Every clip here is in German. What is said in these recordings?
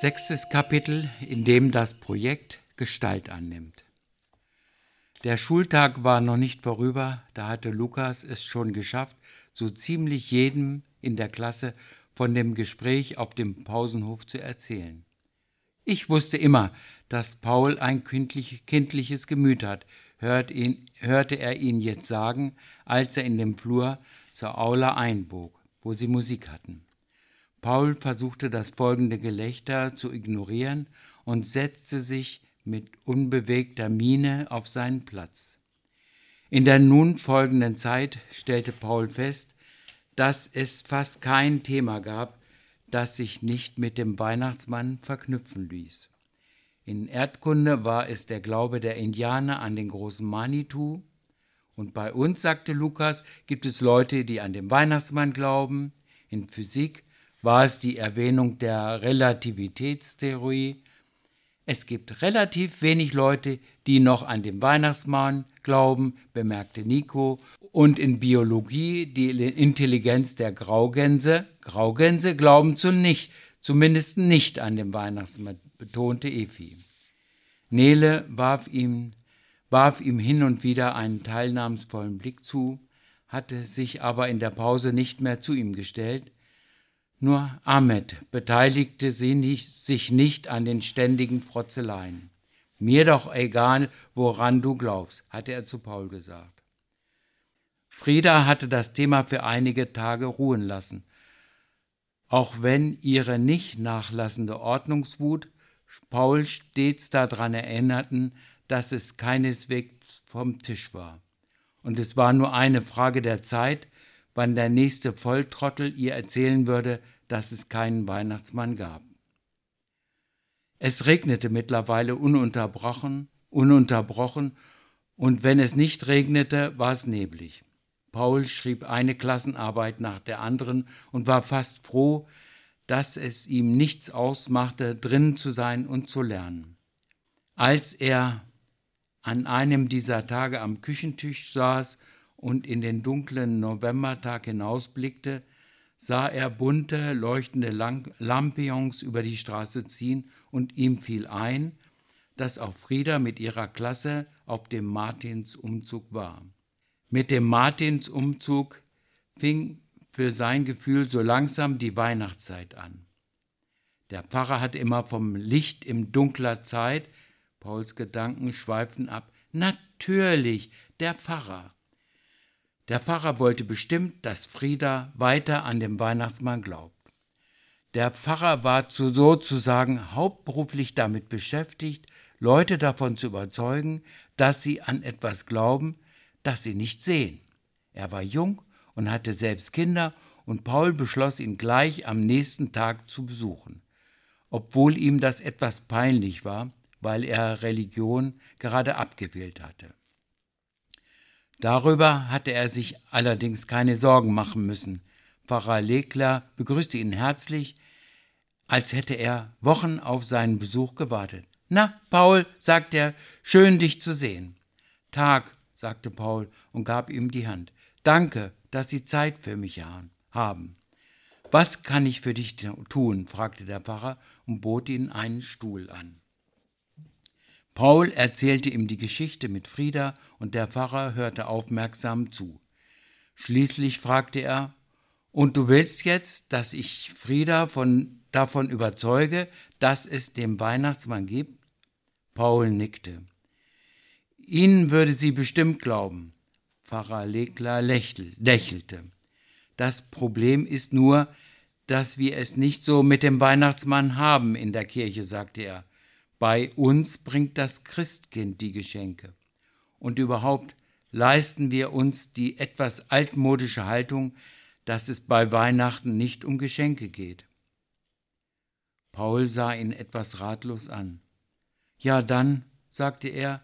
Sechstes Kapitel, in dem das Projekt Gestalt annimmt. Der Schultag war noch nicht vorüber, da hatte Lukas es schon geschafft, so ziemlich jedem in der Klasse von dem Gespräch auf dem Pausenhof zu erzählen. Ich wusste immer, dass Paul ein kindlich, kindliches Gemüt hat, hört ihn, hörte er ihn jetzt sagen, als er in dem Flur zur Aula einbog, wo sie Musik hatten. Paul versuchte das folgende Gelächter zu ignorieren und setzte sich mit unbewegter Miene auf seinen Platz. In der nun folgenden Zeit stellte Paul fest, dass es fast kein Thema gab, das sich nicht mit dem Weihnachtsmann verknüpfen ließ. In Erdkunde war es der Glaube der Indianer an den großen Manitou, und bei uns, sagte Lukas, gibt es Leute, die an den Weihnachtsmann glauben. In Physik war es die Erwähnung der Relativitätstheorie. Es gibt relativ wenig Leute, die noch an den Weihnachtsmann glauben, bemerkte Nico. Und in Biologie die Intelligenz der Graugänse. Graugänse glauben zu nicht, zumindest nicht an den Weihnachtsmann, betonte Efi. Nele warf ihm, warf ihm hin und wieder einen teilnahmsvollen Blick zu, hatte sich aber in der Pause nicht mehr zu ihm gestellt, nur Ahmed beteiligte nicht, sich nicht an den ständigen Frotzeleien. Mir doch egal, woran du glaubst, hatte er zu Paul gesagt. Frieda hatte das Thema für einige Tage ruhen lassen. Auch wenn ihre nicht nachlassende Ordnungswut Paul stets daran erinnerten, dass es keineswegs vom Tisch war. Und es war nur eine Frage der Zeit, wann der nächste Volltrottel ihr erzählen würde, dass es keinen Weihnachtsmann gab. Es regnete mittlerweile ununterbrochen, ununterbrochen, und wenn es nicht regnete, war es neblig. Paul schrieb eine Klassenarbeit nach der anderen und war fast froh, dass es ihm nichts ausmachte, drinnen zu sein und zu lernen. Als er an einem dieser Tage am Küchentisch saß und in den dunklen Novembertag hinausblickte, sah er bunte, leuchtende Lampions über die Straße ziehen und ihm fiel ein, dass auch Frieda mit ihrer Klasse auf dem Martinsumzug war. Mit dem Martinsumzug fing für sein Gefühl so langsam die Weihnachtszeit an. Der Pfarrer hat immer vom Licht im dunkler Zeit, Pauls Gedanken schweiften ab, natürlich, der Pfarrer. Der Pfarrer wollte bestimmt, dass Frieda weiter an den Weihnachtsmann glaubt. Der Pfarrer war zu sozusagen hauptberuflich damit beschäftigt, Leute davon zu überzeugen, dass sie an etwas glauben, das sie nicht sehen. Er war jung und hatte selbst Kinder und Paul beschloss ihn gleich am nächsten Tag zu besuchen, obwohl ihm das etwas peinlich war, weil er Religion gerade abgewählt hatte. Darüber hatte er sich allerdings keine Sorgen machen müssen. Pfarrer Legler begrüßte ihn herzlich, als hätte er Wochen auf seinen Besuch gewartet. Na, Paul, sagte er, schön dich zu sehen. Tag, sagte Paul und gab ihm die Hand. Danke, dass Sie Zeit für mich haben. Was kann ich für dich tun? fragte der Pfarrer und bot ihm einen Stuhl an. Paul erzählte ihm die Geschichte mit Frieda und der Pfarrer hörte aufmerksam zu. Schließlich fragte er, und du willst jetzt, dass ich Frieda von, davon überzeuge, dass es den Weihnachtsmann gibt? Paul nickte. Ihnen würde sie bestimmt glauben. Pfarrer Legler lächelte. Das Problem ist nur, dass wir es nicht so mit dem Weihnachtsmann haben in der Kirche, sagte er. Bei uns bringt das Christkind die Geschenke. Und überhaupt leisten wir uns die etwas altmodische Haltung, dass es bei Weihnachten nicht um Geschenke geht. Paul sah ihn etwas ratlos an. Ja, dann, sagte er,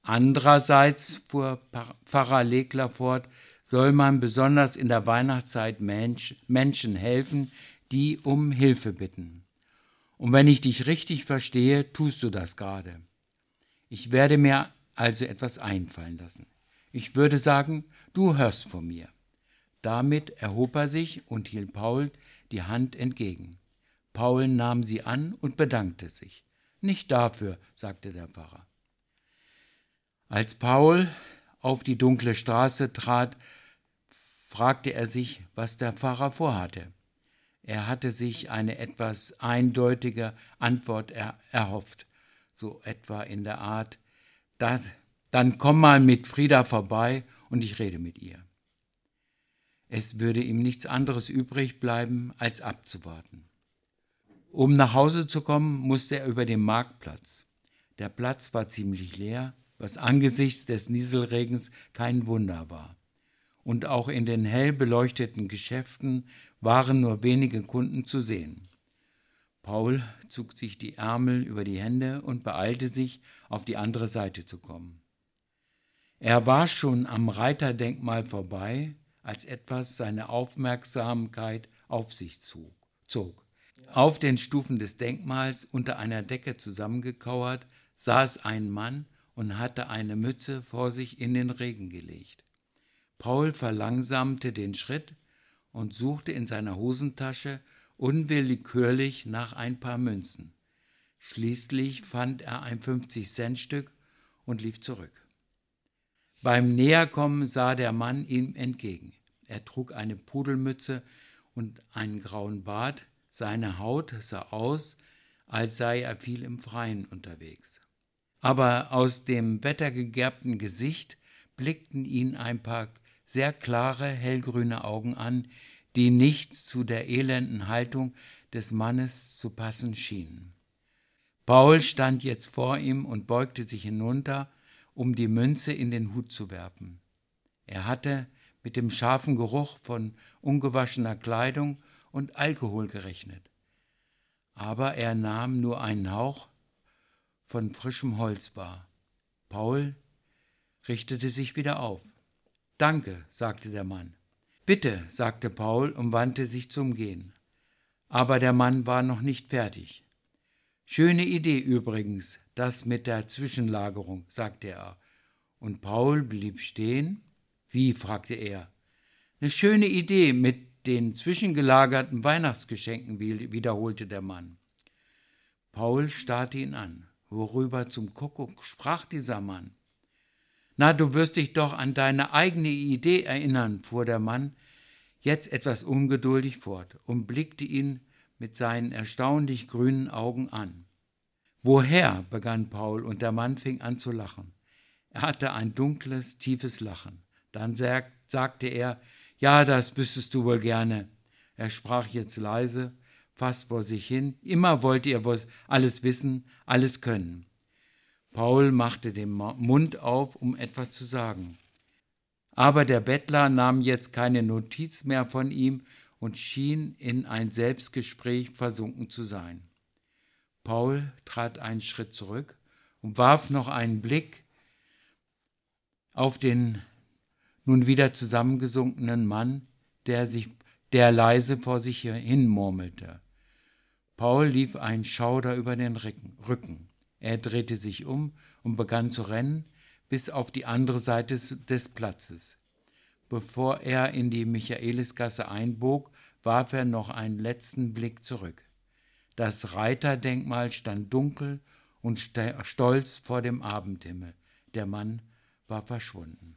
andererseits, fuhr Pfarrer Legler fort, soll man besonders in der Weihnachtszeit Mensch, Menschen helfen, die um Hilfe bitten. Und wenn ich dich richtig verstehe, tust du das gerade. Ich werde mir also etwas einfallen lassen. Ich würde sagen, du hörst von mir. Damit erhob er sich und hielt Paul die Hand entgegen. Paul nahm sie an und bedankte sich. Nicht dafür, sagte der Pfarrer. Als Paul auf die dunkle Straße trat, fragte er sich, was der Pfarrer vorhatte. Er hatte sich eine etwas eindeutige Antwort er erhofft, so etwa in der Art, dann komm mal mit Frieda vorbei und ich rede mit ihr. Es würde ihm nichts anderes übrig bleiben, als abzuwarten. Um nach Hause zu kommen, musste er über den Marktplatz. Der Platz war ziemlich leer, was angesichts des Nieselregens kein Wunder war. Und auch in den hell beleuchteten Geschäften waren nur wenige Kunden zu sehen. Paul zog sich die Ärmel über die Hände und beeilte sich, auf die andere Seite zu kommen. Er war schon am Reiterdenkmal vorbei, als etwas seine Aufmerksamkeit auf sich zog. Auf den Stufen des Denkmals, unter einer Decke zusammengekauert, saß ein Mann und hatte eine Mütze vor sich in den Regen gelegt. Paul verlangsamte den Schritt und suchte in seiner Hosentasche unwillkürlich nach ein paar Münzen. Schließlich fand er ein 50-Cent-Stück und lief zurück. Beim Näherkommen sah der Mann ihm entgegen. Er trug eine Pudelmütze und einen grauen Bart. Seine Haut sah aus, als sei er viel im Freien unterwegs. Aber aus dem wettergegerbten Gesicht blickten ihn ein paar sehr klare, hellgrüne Augen an, die nichts zu der elenden Haltung des Mannes zu passen schienen. Paul stand jetzt vor ihm und beugte sich hinunter, um die Münze in den Hut zu werfen. Er hatte mit dem scharfen Geruch von ungewaschener Kleidung und Alkohol gerechnet. Aber er nahm nur einen Hauch von frischem Holz wahr. Paul richtete sich wieder auf. Danke, sagte der Mann. Bitte, sagte Paul und wandte sich zum Gehen. Aber der Mann war noch nicht fertig. Schöne Idee übrigens, das mit der Zwischenlagerung, sagte er. Und Paul blieb stehen. Wie? fragte er. Eine schöne Idee mit den zwischengelagerten Weihnachtsgeschenken, wiederholte der Mann. Paul starrte ihn an. Worüber zum Kuckuck sprach dieser Mann? Na, du wirst dich doch an deine eigene Idee erinnern, fuhr der Mann jetzt etwas ungeduldig fort und blickte ihn mit seinen erstaunlich grünen Augen an. Woher? begann Paul, und der Mann fing an zu lachen. Er hatte ein dunkles, tiefes Lachen. Dann sagte er, ja, das wüsstest du wohl gerne. Er sprach jetzt leise, fast vor sich hin. Immer wollte er alles wissen, alles können. Paul machte den Mund auf, um etwas zu sagen. Aber der Bettler nahm jetzt keine Notiz mehr von ihm und schien in ein Selbstgespräch versunken zu sein. Paul trat einen Schritt zurück und warf noch einen Blick auf den nun wieder zusammengesunkenen Mann, der sich, der leise vor sich hin murmelte. Paul lief ein Schauder über den Rücken. Er drehte sich um und begann zu rennen bis auf die andere Seite des Platzes. Bevor er in die Michaelisgasse einbog, warf er noch einen letzten Blick zurück. Das Reiterdenkmal stand dunkel und stolz vor dem Abendhimmel. Der Mann war verschwunden.